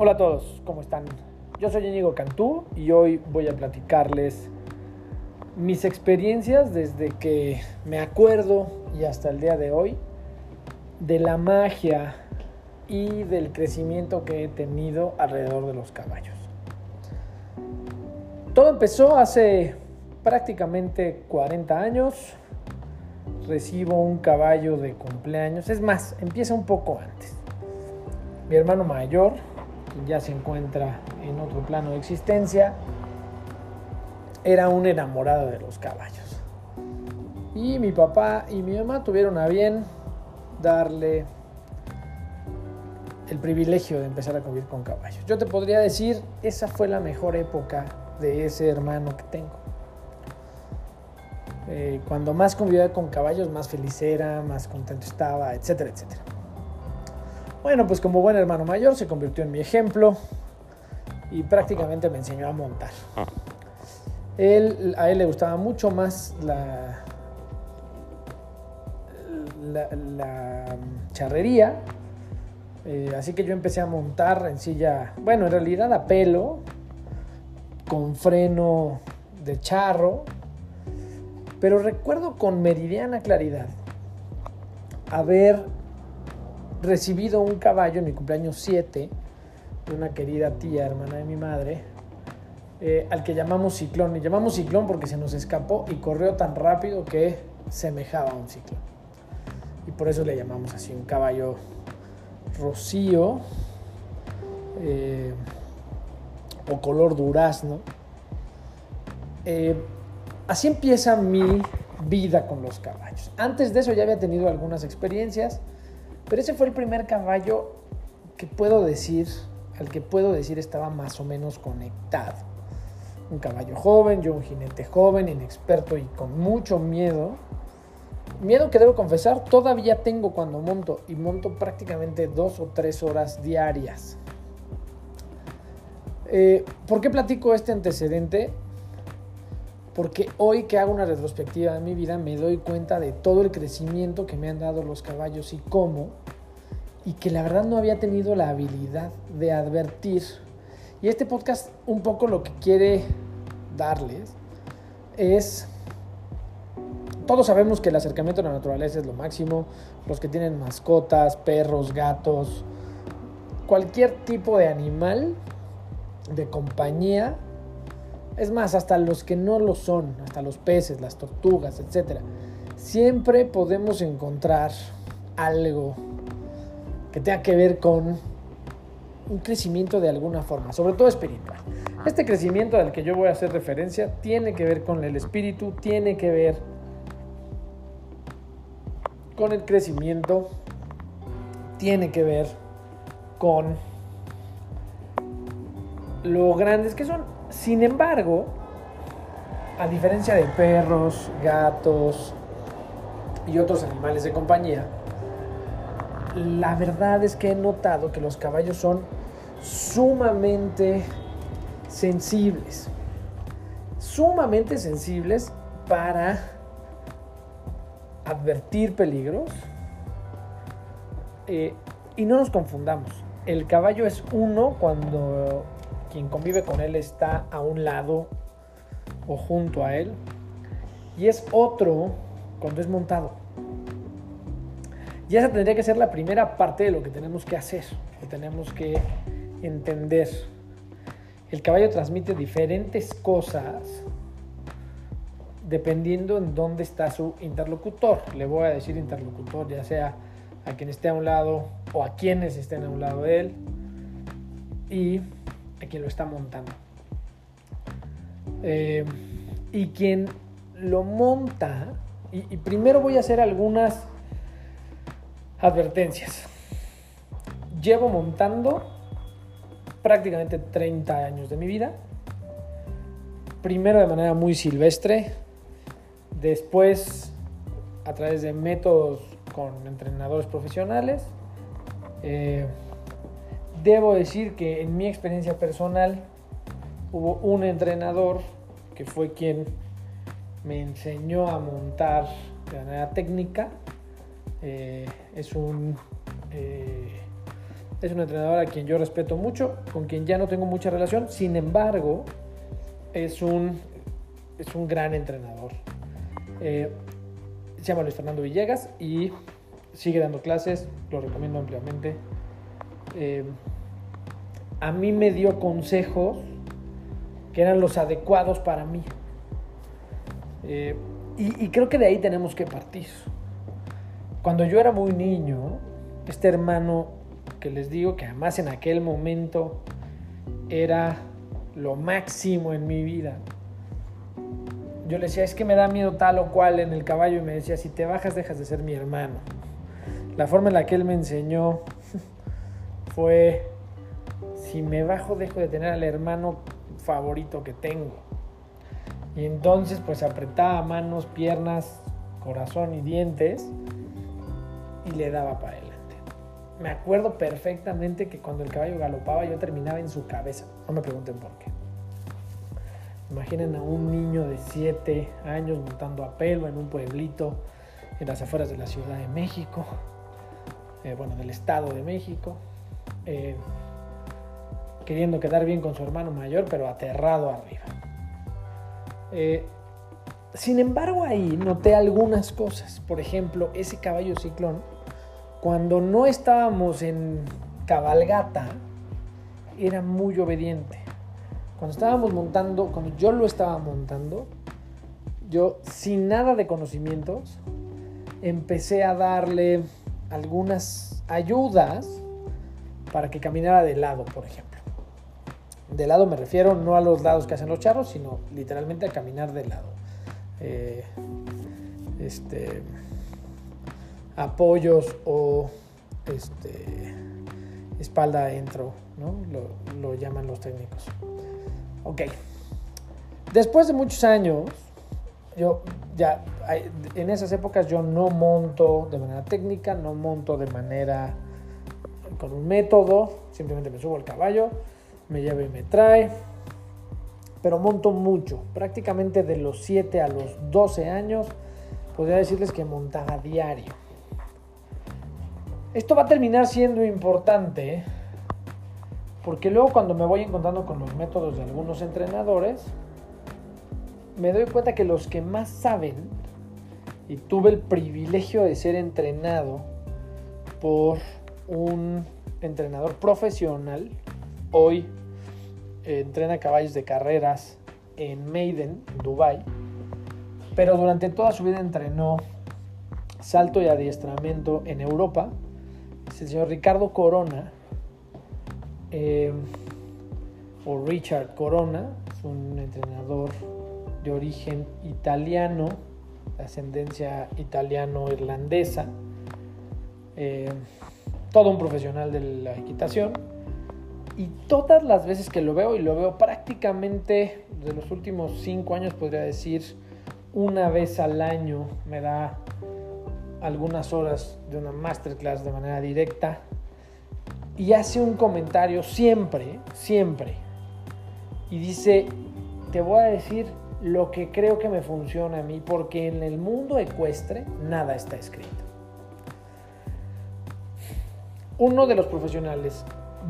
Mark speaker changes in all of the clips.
Speaker 1: Hola a todos, ¿cómo están? Yo soy Íñigo Cantú y hoy voy a platicarles mis experiencias desde que me acuerdo y hasta el día de hoy de la magia y del crecimiento que he tenido alrededor de los caballos. Todo empezó hace prácticamente 40 años. Recibo un caballo de cumpleaños. Es más, empieza un poco antes. Mi hermano mayor, ya se encuentra en otro plano de existencia, era un enamorado de los caballos. Y mi papá y mi mamá tuvieron a bien darle el privilegio de empezar a convivir con caballos. Yo te podría decir, esa fue la mejor época de ese hermano que tengo. Eh, cuando más convivía con caballos, más feliz era, más contento estaba, etcétera, etcétera. Bueno, pues como buen hermano mayor se convirtió en mi ejemplo y prácticamente me enseñó a montar. Él, a él le gustaba mucho más la, la, charrería, eh, así que yo empecé a montar en silla, bueno, en realidad a pelo, con freno de charro, pero recuerdo con meridiana claridad haber recibido un caballo en mi cumpleaños 7 de una querida tía, hermana de mi madre, eh, al que llamamos ciclón. Y llamamos ciclón porque se nos escapó y corrió tan rápido que semejaba a un ciclón. Y por eso le llamamos así, un caballo rocío eh, o color durazno. Eh, así empieza mi vida con los caballos. Antes de eso ya había tenido algunas experiencias, pero ese fue el primer caballo que puedo decir, al que puedo decir estaba más o menos conectado. Un caballo joven, yo un jinete joven, inexperto y con mucho miedo. Miedo que debo confesar, todavía tengo cuando monto y monto prácticamente dos o tres horas diarias. Eh, ¿Por qué platico este antecedente? Porque hoy que hago una retrospectiva de mi vida me doy cuenta de todo el crecimiento que me han dado los caballos y cómo, y que la verdad no había tenido la habilidad de advertir. Y este podcast un poco lo que quiere darles es, todos sabemos que el acercamiento a la naturaleza es lo máximo, los que tienen mascotas, perros, gatos, cualquier tipo de animal de compañía es más, hasta los que no lo son, hasta los peces, las tortugas, etc. Siempre podemos encontrar algo que tenga que ver con un crecimiento de alguna forma, sobre todo espiritual. Este crecimiento al que yo voy a hacer referencia tiene que ver con el espíritu, tiene que ver con el crecimiento, tiene que ver con lo grandes que son sin embargo, a diferencia de perros, gatos y otros animales de compañía, la verdad es que he notado que los caballos son sumamente sensibles. Sumamente sensibles para advertir peligros. Eh, y no nos confundamos. El caballo es uno cuando quien convive con él está a un lado o junto a él. Y es otro cuando es montado. Y esa tendría que ser la primera parte de lo que tenemos que hacer, que tenemos que entender. El caballo transmite diferentes cosas dependiendo en dónde está su interlocutor. Le voy a decir interlocutor, ya sea a quien esté a un lado o a quienes estén a un lado de él. Y a quien lo está montando. Eh, y quien lo monta, y, primero voy a hacer algunas advertencias. Llevo montando prácticamente 30 años de mi vida. Primero de manera muy silvestre, después a través de métodos con entrenadores profesionales. Eh, Debo decir que en mi experiencia personal hubo un entrenador que fue quien me enseñó a montar de manera técnica. Eh, es un eh, Es un entrenador a quien yo respeto mucho, con quien ya no tengo mucha relación. Sin embargo, es un, es un gran entrenador. Eh, se llama Luis Fernando Villegas y sigue dando clases, lo recomiendo ampliamente. A mí me dio consejos que eran los adecuados para mí. Eh, y, y, creo que de ahí tenemos que partir. Cuando yo era muy niño, este hermano que les digo que además en aquel momento era lo máximo en mi vida, yo le decía, es que me da miedo tal o cual en el caballo y me decía, si te bajas dejas de ser mi hermano. La forma en la que él me enseñó fue, si me bajo dejo de tener al hermano favorito que tengo. Y entonces pues apretaba manos, piernas, corazón y dientes y le daba para adelante. Me acuerdo perfectamente que cuando el caballo galopaba yo terminaba en su cabeza. No me pregunten por qué. Imaginen a un niño de 7 años montando a pelo en un pueblito en las afueras de la Ciudad de México, eh, bueno, del Estado de México, eh, queriendo quedar bien con su hermano mayor, pero aterrado arriba. Eh, sin embargo, ahí noté algunas cosas. Por ejemplo, ese caballo ciclón, cuando no estábamos en cabalgata, era muy obediente cuando estábamos montando, cuando yo lo estaba montando, yo sin nada de conocimientos, empecé a darle algunas ayudas para que caminara de lado, por ejemplo. De lado me refiero no a los lados que hacen los charros, sino literalmente a caminar de lado. Eh, este, apoyos o este, espalda adentro, ¿no? lo llaman los técnicos. Ok. Después de muchos años, yo ya en esas épocas yo no monto de manera técnica, no monto de manera con un método, simplemente me subo al caballo, me lleva y me trae, pero monto mucho, prácticamente de los 7 a los 12 años, podría decirles que montaba diario. Esto va a terminar siendo importante ¿eh? Porque luego cuando me voy encontrando con los métodos de algunos entrenadores, me doy cuenta que los que más saben, y tuve el privilegio de ser entrenado por un entrenador profesional, hoy eh, entrena caballos de carreras en Maiden, en Dubai, pero durante toda su vida entrenó salto y adiestramiento en Europa. Es el señor Ricardo Corona, eh, o Richard Corona, es un entrenador de origen italiano, de ascendencia italiano-irlandesa, eh, todo un profesional de la equitación. Y todas las veces que lo veo, y lo veo prácticamente de los últimos cinco años, podría decir, una vez al año me da algunas horas de una masterclass de manera directa y hace un comentario siempre, siempre. Y dice, te voy a decir lo que creo que me funciona a mí, porque en el mundo ecuestre nada está escrito. Uno de los profesionales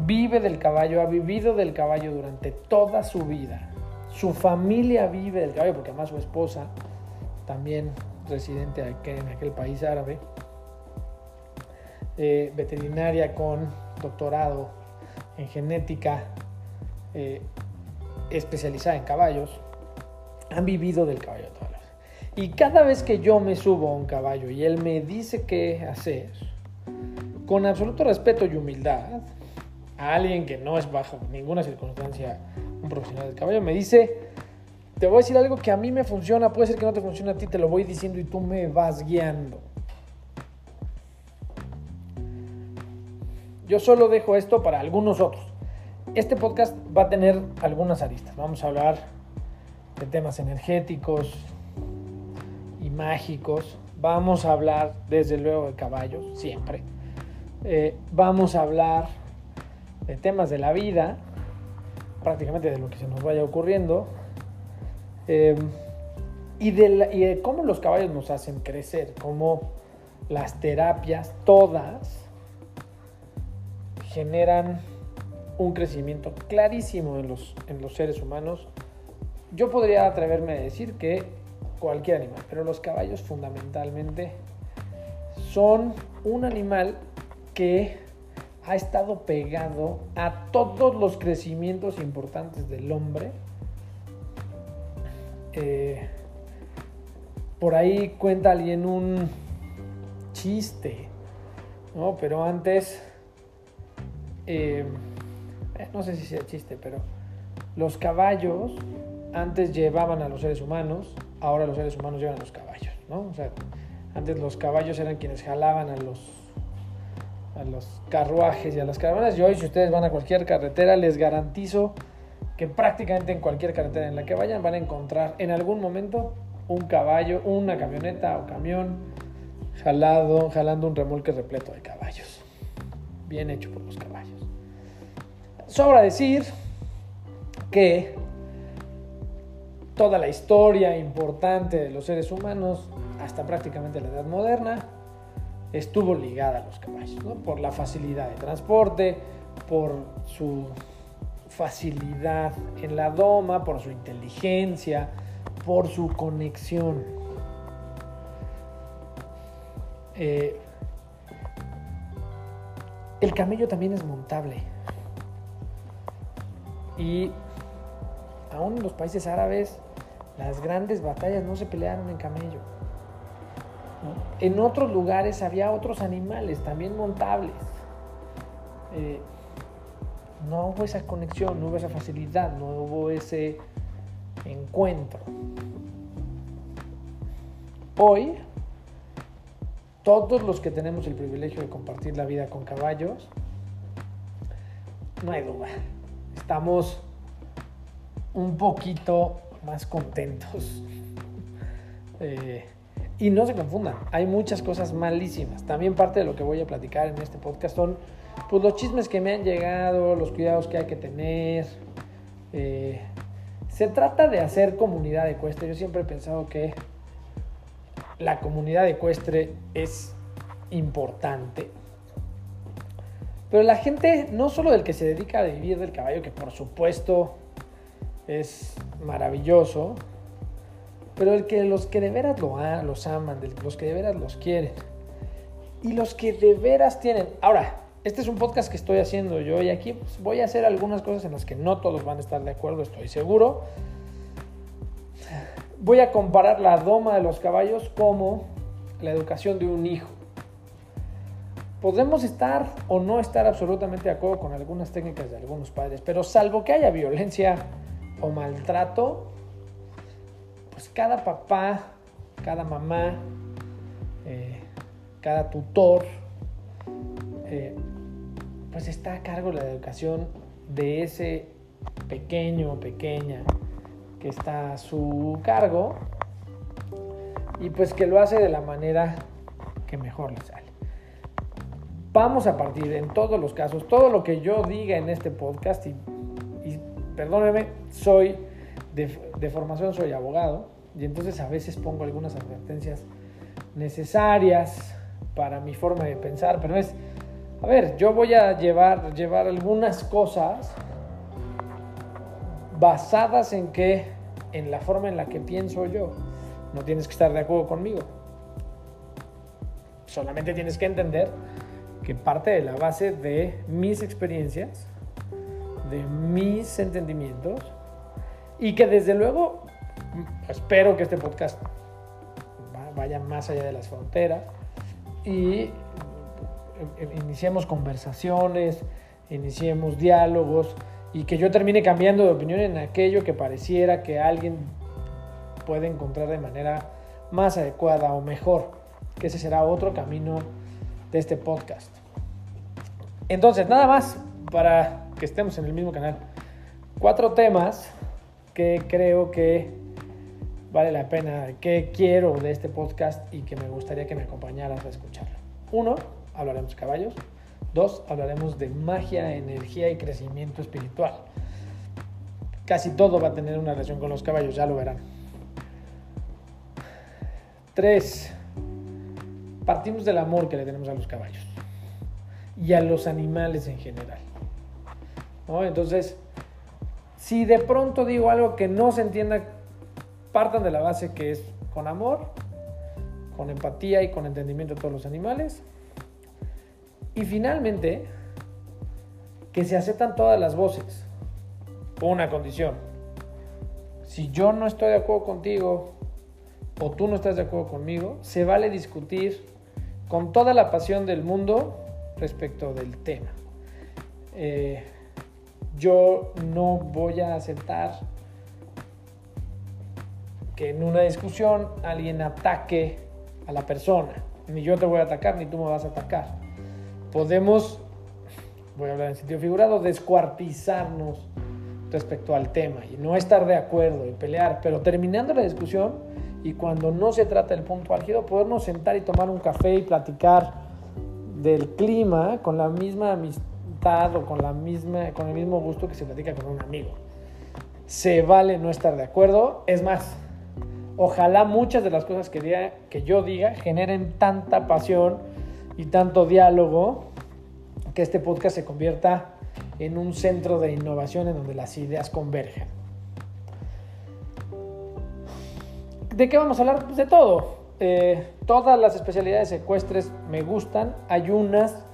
Speaker 1: vive del caballo, ha vivido del caballo durante toda su vida. Su familia vive del caballo, porque además su esposa, también residente en aquel país árabe, eh, veterinaria con doctorado en genética eh, especializada en caballos, han vivido del caballo toda la vida. Y cada vez que yo me subo a un caballo y él me dice qué hacer, con absoluto respeto y humildad, a alguien que no es bajo ninguna circunstancia un profesional del caballo, me dice, te voy a decir algo que a mí me funciona, puede ser que no te funcione a ti, te lo voy diciendo y tú me vas guiando. Yo solo dejo esto para algunos otros. Este podcast va a tener algunas aristas. Vamos a hablar de temas energéticos y mágicos. Vamos a hablar, desde luego, de caballos, siempre. Eh, vamos a hablar de temas de la vida, prácticamente de lo que se nos vaya ocurriendo. Eh, y, de y de cómo los caballos nos hacen crecer, cómo las terapias, todas, generan un crecimiento clarísimo en los, en los seres humanos. Yo podría atreverme a decir que cualquier animal, pero los caballos fundamentalmente son un animal que ha estado pegado a todos los crecimientos importantes del hombre. Eh, por ahí cuenta alguien un chiste, ¿no? Pero antes, eh, eh, no sé si sea chiste, pero los caballos antes llevaban a los seres humanos, ahora los seres humanos llevan a los caballos, ¿no? O sea, antes los caballos eran quienes jalaban a los a los carruajes y a las caravanas. Y hoy, si ustedes van a cualquier carretera, les garantizo que prácticamente en cualquier carretera en la que vayan van a encontrar en algún momento un caballo, una camioneta o camión jalado, jalando un remolque repleto de caballos. Bien hecho por los caballos. Sobra decir que toda la historia importante de los seres humanos, hasta prácticamente la edad moderna, estuvo ligada a los caballos, por la facilidad de transporte, por su facilidad en la doma, por su inteligencia, por su conexión. Eh, el camello también es montable. Y aún en los países árabes, las grandes batallas no se pelearon en camello. En otros lugares había otros animales también montables. Eh, no hubo esa conexión, no hubo esa facilidad, no hubo ese encuentro. Hoy, todos los que tenemos el privilegio de compartir la vida con caballos, no hay duda, estamos un poquito más contentos. Eh, y no se confundan, hay muchas cosas malísimas. También parte de lo que voy a platicar en este podcast son pues, los chismes que me han llegado, los cuidados que hay que tener. Eh, se trata de hacer comunidad ecuestre. Yo siempre he pensado que la comunidad ecuestre es importante. Pero la gente, no solo del que se dedica a vivir del caballo, que por supuesto es maravilloso, pero el que los que de veras lo, los aman, los que de veras los quieren y los que de veras tienen. Ahora, este es un podcast que estoy haciendo yo y aquí pues, voy a hacer algunas cosas en las que no todos van a estar de acuerdo, estoy seguro. Voy a comparar la doma de los caballos como la educación de un hijo. Podemos estar o no estar absolutamente de acuerdo con algunas técnicas de algunos padres, pero salvo que haya violencia o maltrato, cada papá, cada mamá, eh, cada tutor, eh, pues está a cargo de la educación de ese pequeño o pequeña que está a su cargo y pues que lo hace de la manera que mejor le sale. Vamos a partir en todos los casos, todo lo que yo diga en este podcast, y, y perdóneme, soy de, formación soy abogado y entonces a veces pongo algunas advertencias necesarias para mi forma de pensar, pero es, a ver, yo voy a llevar, llevar algunas cosas basadas en que, en la forma en la que pienso yo. No tienes que estar de acuerdo conmigo. Solamente tienes que entender que parte de la base de mis experiencias, de mis entendimientos, y que desde luego espero que este podcast vaya más allá de las fronteras y iniciemos conversaciones, iniciemos diálogos y que yo termine cambiando de opinión en aquello que pareciera que alguien puede encontrar de manera más adecuada o mejor, que ese será otro camino de este podcast. Entonces, nada más para que estemos en el mismo canal. Cuatro temas que creo que vale la pena, que quiero de este podcast y que me gustaría que me acompañaras a escucharlo. Uno, hablaremos de caballos. Dos, hablaremos de magia, energía y crecimiento espiritual. Casi todo va a tener una relación con los caballos, ya lo verán. Tres, partimos del amor que le tenemos a los caballos. y a los animales en general. Entonces, si de pronto digo algo que no se entienda, partan de la base que es con amor, con empatía y con entendimiento de todos los animales. Y finalmente, que se aceptan todas las voces. Una condición. Si yo no estoy de acuerdo contigo o tú no estás de acuerdo conmigo, se vale discutir con toda la pasión del mundo respecto del tema. Eh, yo no voy a aceptar que en una discusión alguien ataque a la persona. Ni yo te voy a atacar, ni tú me vas a atacar. Podemos, voy a hablar en sentido figurado, descuartizarnos respecto al tema y no estar de acuerdo y pelear, pero terminando la discusión y cuando no se trata del punto álgido, podernos sentar y tomar un café y platicar del clima con la misma amistad o con, la misma, con el mismo gusto que se platica con un amigo. Se vale no estar de acuerdo, es más, ojalá muchas de las cosas que, que yo diga generen tanta pasión y tanto diálogo que este podcast se convierta en un centro de innovación en donde las ideas convergen. ¿De qué vamos a hablar? Pues de todo. Eh, todas las especialidades ecuestres me gustan. Hay unas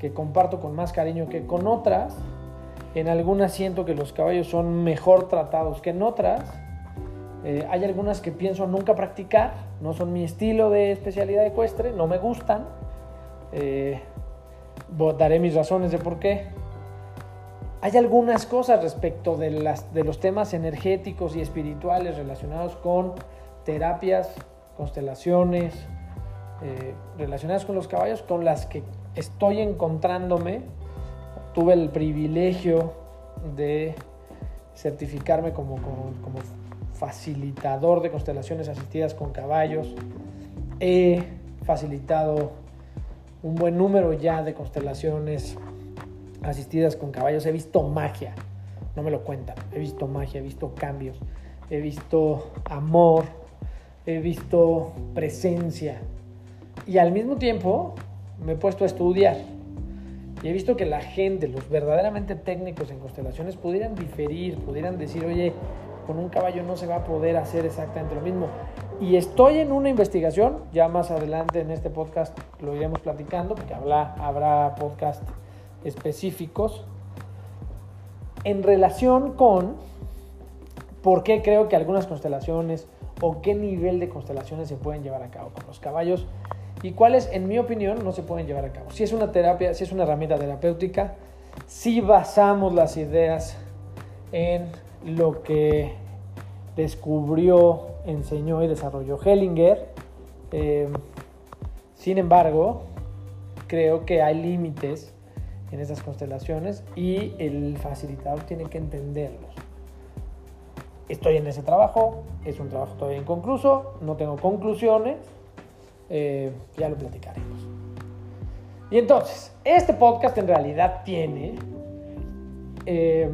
Speaker 1: que comparto con más cariño que con otras. En algunas siento que los caballos son mejor tratados que en otras. Eh, hay algunas que pienso nunca practicar, no son mi estilo de especialidad ecuestre, no me gustan. Eh, daré mis razones de por qué. Hay algunas cosas respecto de, los temas energéticos y espirituales relacionados con terapias, constelaciones, eh, relacionadas con los caballos, con las que estoy encontrándome. Tuve el privilegio de certificarme como facilitador de constelaciones asistidas con caballos. He facilitado un buen número ya de constelaciones asistidas con caballos. He visto magia, no me lo cuentan. He visto magia, he visto cambios, he visto amor, he visto presencia. Y al mismo tiempo me he puesto a estudiar. Y he visto que la gente, los verdaderamente técnicos en constelaciones, pudieran diferir, pudieran decir, oye, con un caballo no se va a poder hacer exactamente lo mismo. Y estoy en una investigación, ya más adelante en este podcast lo iremos platicando, porque habrá, habrá podcast específicos, en relación con por qué creo que algunas constelaciones o qué nivel de constelaciones se pueden llevar a cabo con los caballos y cuáles, en mi opinión, no se pueden llevar a cabo. Si es una terapia, si es una herramienta terapéutica, si basamos las ideas en lo que descubrió, enseñó y desarrolló Hellinger. Eh, sin embargo, creo que hay límites en esas constelaciones y el facilitador tiene que entenderlos. Estoy en ese trabajo, es un trabajo todavía inconcluso, no tengo conclusiones, eh, ya lo platicaremos. Y entonces, este podcast en realidad tiene eh,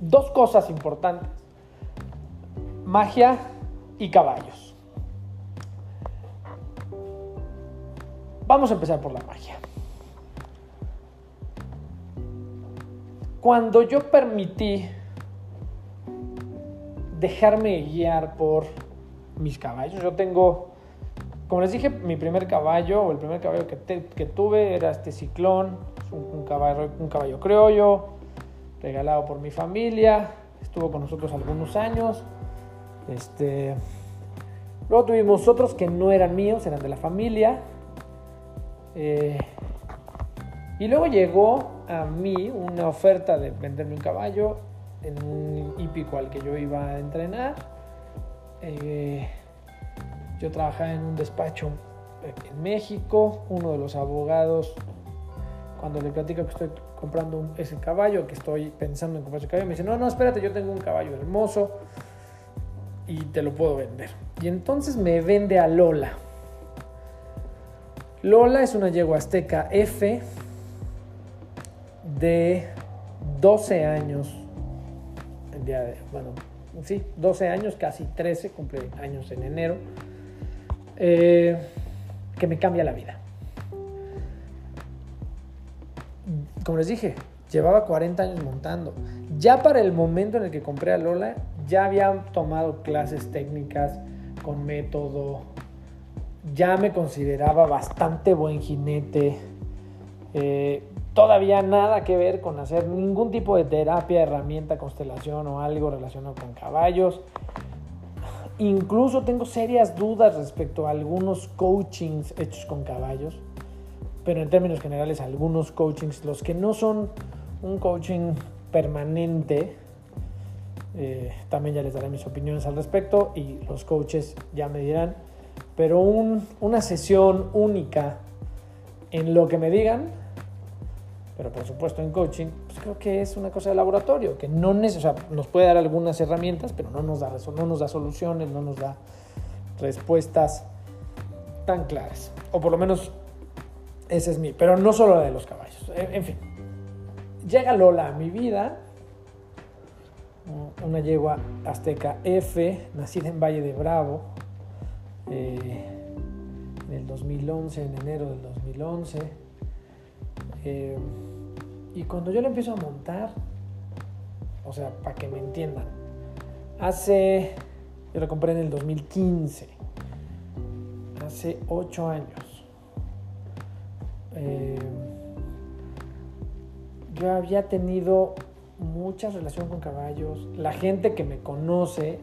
Speaker 1: dos cosas importantes. Magia y caballos. Vamos a empezar por la magia. Cuando yo permití dejarme guiar por mis caballos, yo tengo, como les dije, mi primer caballo, o el primer caballo que, tuve era este ciclón, un, caballo, un caballo criollo, regalado por mi familia, estuvo con nosotros algunos años. Este, luego tuvimos otros que no eran míos, eran de la familia. Eh, y luego llegó a mí una oferta de venderme un caballo en un hípico al que yo iba a entrenar. Eh, yo trabajaba en un despacho en México, uno de los abogados, cuando le platico que estoy comprando ese caballo, que estoy pensando en comprar ese caballo, me dice, no, no, espérate, yo tengo un caballo hermoso y te lo puedo vender. Y entonces me vende a Lola. Lola es una yegua azteca F de 12 años. bueno, sí, 12 años, casi 13, cumple años en enero. Eh, que me cambia la vida. Como les dije, llevaba 40 años montando. Ya para el momento en el que compré a Lola, ya había tomado clases técnicas con método, ya me consideraba bastante buen jinete. Eh, todavía nada que ver con hacer ningún tipo de terapia, herramienta, constelación o algo relacionado con caballos. Incluso tengo serias dudas respecto a algunos coachings hechos con caballos, pero en términos generales algunos coachings, los que no son un coaching permanente, eh, también ya les daré mis opiniones al respecto y los coaches ya me dirán, pero una sesión única en lo que me digan, pero por supuesto en coaching, pues creo que es una cosa de laboratorio, que no nos puede dar algunas herramientas, pero no nos, da, no nos da soluciones, no nos da respuestas tan claras. O por lo menos ese es mi, pero no solo la de los caballos. En, fin, llega Lola a mi vida, una yegua azteca F, nacida en Valle de Bravo, eh, en el 2011, en enero del 2011. Eh, y cuando yo le empiezo a montar, o sea, para que me entiendan, hace, yo lo compré en el 2015, hace 8 años. Eh, yo había tenido mucha relación con caballos. La gente que me conoce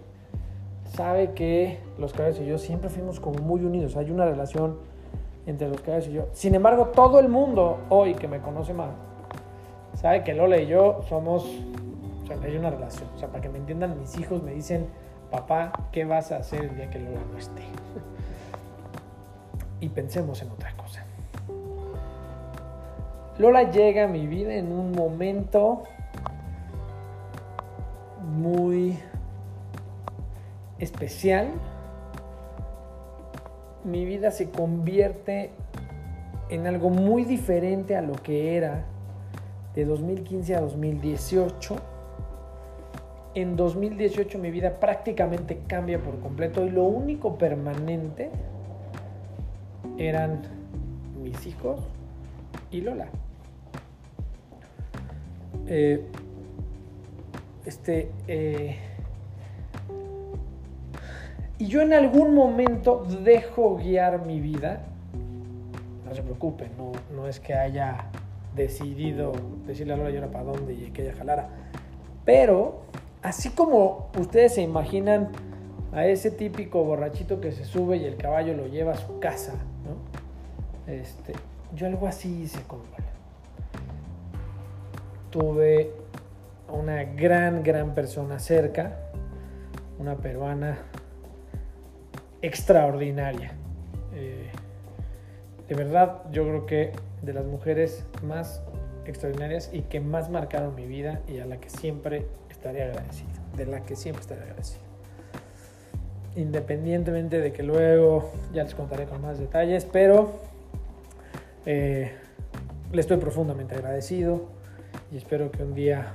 Speaker 1: sabe que los caballos y yo siempre fuimos como muy unidos. Hay una relación entre los caballos y yo. Sin embargo, todo el mundo hoy que me conoce más sabe que Lola y yo somos, o sea, hay una relación. O sea, para que me entiendan, mis hijos me dicen, papá, ¿qué vas a hacer el día que Lola no esté? y pensemos en otra cosa. Lola llega a mi vida en un momento muy especial. Mi vida se convierte en algo muy diferente a lo que era de 2015 a 2018. En 2018 mi vida prácticamente cambia por completo y lo único permanente eran mis hijos y Lola. Eh, este, eh, y yo en algún momento dejo guiar mi vida. No se preocupen, no, no es que haya decidido decirle a Lola y ahora para dónde y que ella jalara. Pero, así como ustedes se imaginan a ese típico borrachito que se sube y el caballo lo lleva a su casa, ¿no? Este, yo algo así hice con Lola tuve una gran, gran persona cerca, una peruana extraordinaria. Eh, de verdad, yo creo que de las mujeres más extraordinarias y que más marcaron mi vida y a la que siempre estaré agradecido, de la que siempre estaré agradecido. Independientemente de que luego ya les contaré con más detalles, pero eh, le estoy profundamente agradecido y espero que un día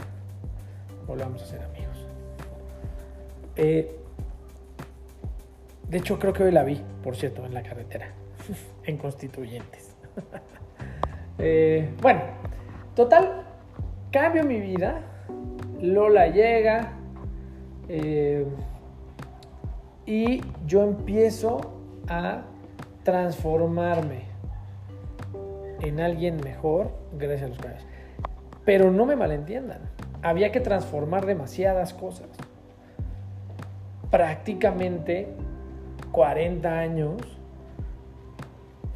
Speaker 1: volvamos a ser amigos. Eh, de hecho, creo que hoy la vi, por cierto, en la carretera, en Constituyentes. Eh, bueno, total, cambio mi vida. Lola llega eh, y yo empiezo a transformarme en alguien mejor gracias a los cambios. Pero no me malentiendan, había que transformar demasiadas cosas. Prácticamente 40 años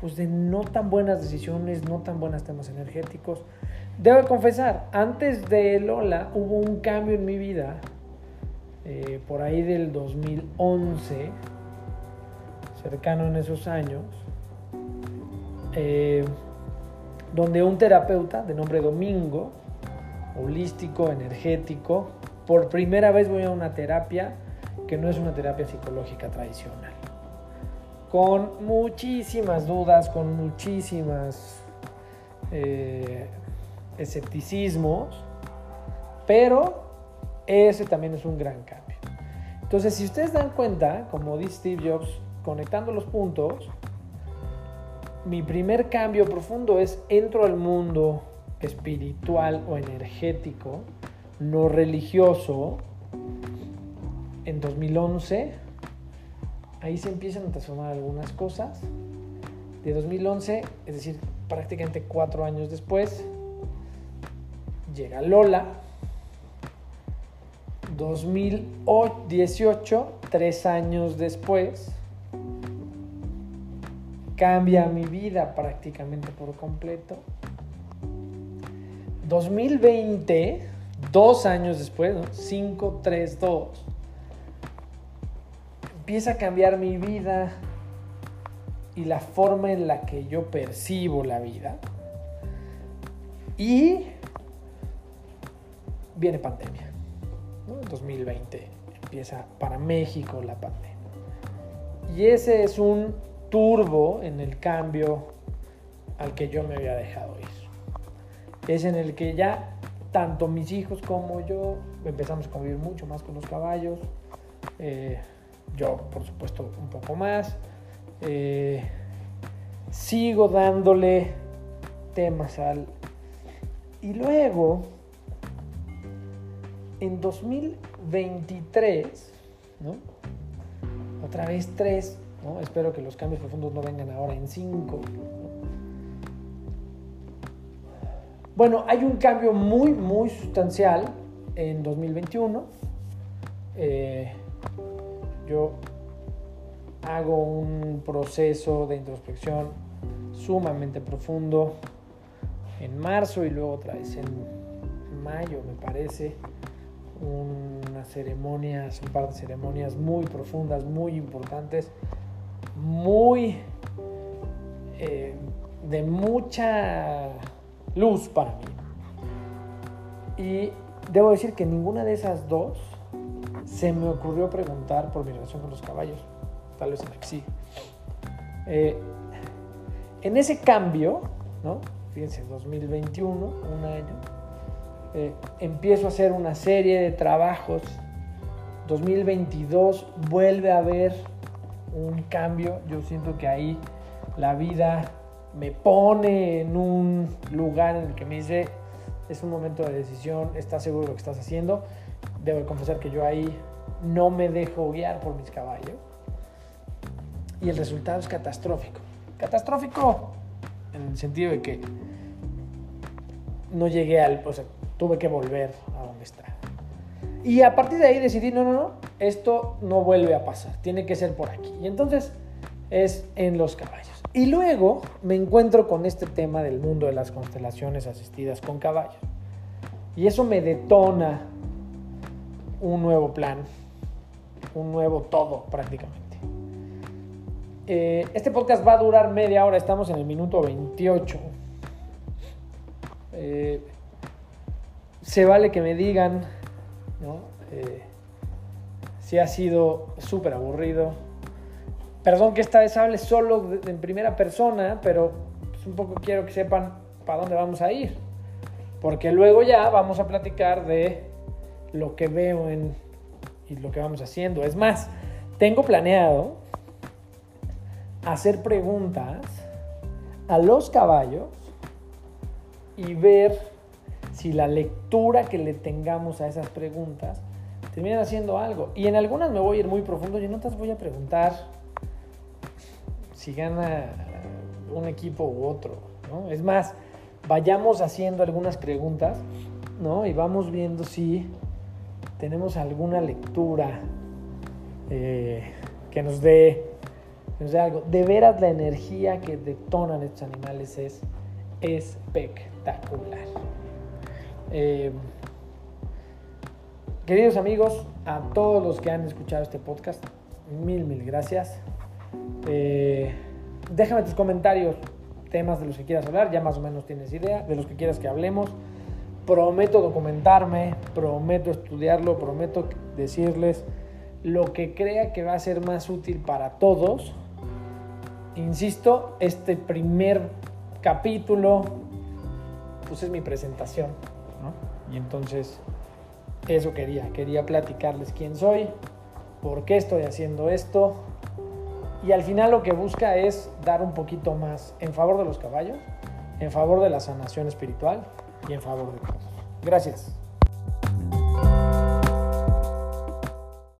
Speaker 1: pues de no tan buenas decisiones, no tan buenos temas energéticos. Debo confesar, antes de Lola hubo un cambio en mi vida, eh, por ahí del 2011, cercano en esos años, eh, donde un terapeuta de nombre Domingo holístico, energético. Por primera vez voy a una terapia que no es una terapia psicológica tradicional. Con muchísimas dudas, con muchísimas eh, escepticismos, pero ese también es un gran cambio. Entonces, si ustedes dan cuenta, como dice Steve Jobs, conectando los puntos, mi primer cambio profundo es entro al mundo espiritual o energético, no religioso, en 2011, ahí se empiezan a transformar algunas cosas. De 2011, es decir, prácticamente cuatro años después, llega Lola. 2018, tres años después, cambia mi vida prácticamente por completo. 2020, dos años después, 5, 3, 2, empieza a cambiar mi vida y la forma en la que yo percibo la vida. Y viene pandemia. En 2020 empieza para México la pandemia. Y ese es un turbo en el cambio al que yo me había dejado ir. Es en el que ya tanto mis hijos como yo empezamos a convivir mucho más con los caballos. Eh, yo, por supuesto, un poco más. Eh, sigo dándole temas al... Y luego, en 2023, ¿no? Otra vez tres, Espero que los cambios profundos no vengan ahora en cinco. Bueno, hay un cambio muy, muy sustancial en 2021. Eh, yo hago un proceso de introspección sumamente profundo en marzo y luego otra vez en mayo, me parece. Unas ceremonias, un par de ceremonias muy profundas, muy importantes, muy eh, de mucha luz para mí. Y debo decir que ninguna de esas dos se me ocurrió preguntar por mi relación con los caballos. Tal vez sí. Eh, en ese cambio, ¿no? Fíjense, 2021, un año, eh, empiezo a hacer una serie de trabajos. 2022 vuelve a haber un cambio. Yo siento que ahí la vida me pone en un lugar en el que me dice, es un momento de decisión, estás seguro de lo que estás haciendo debo confesar que yo ahí no me dejo guiar por mis caballos. Y el resultado es catastrófico. Catastrófico en el sentido de que no llegué al... O sea, tuve que volver a donde está. Y a partir de ahí decidí, no, no, no, esto no vuelve a pasar, tiene que ser por aquí. Y entonces es en los caballos. Y luego me encuentro con este tema del mundo de las constelaciones asistidas con caballos. Y eso me detona un nuevo plan, un nuevo todo prácticamente. Eh, este podcast va a durar media hora, estamos en el minuto 28. Eh, se vale que me digan eh, si ha sido súper aburrido. Perdón que esta vez hable solo en primera persona, pero pues, un poco quiero que sepan para dónde vamos a ir. Porque luego ya vamos a platicar de lo que veo en, y lo que vamos haciendo. Es más, tengo planeado hacer preguntas a los caballos y ver si la lectura que le tengamos a esas preguntas termina haciendo algo. Y en algunas me voy a ir muy profundo y en otras voy a preguntar si gana un equipo u otro. ¿no? Es más, vayamos haciendo algunas preguntas ¿no? y vamos viendo si tenemos alguna lectura eh, que, nos dé, algo. De veras la energía que detonan estos animales es espectacular. Eh, queridos amigos, a todos los que han escuchado este podcast, mil, mil gracias. Eh, déjame tus comentarios, temas de los que quieras hablar, ya más o menos tienes idea, de los que quieras que hablemos. Prometo documentarme, prometo estudiarlo, prometo decirles lo que crea que va a ser más útil para todos. Insisto, este primer capítulo, pues es mi presentación, Y entonces, eso quería, quería platicarles quién soy, por qué estoy haciendo esto. Y al final lo que busca es dar un poquito más en favor de los caballos, en favor de la sanación espiritual y en favor de todos. Gracias.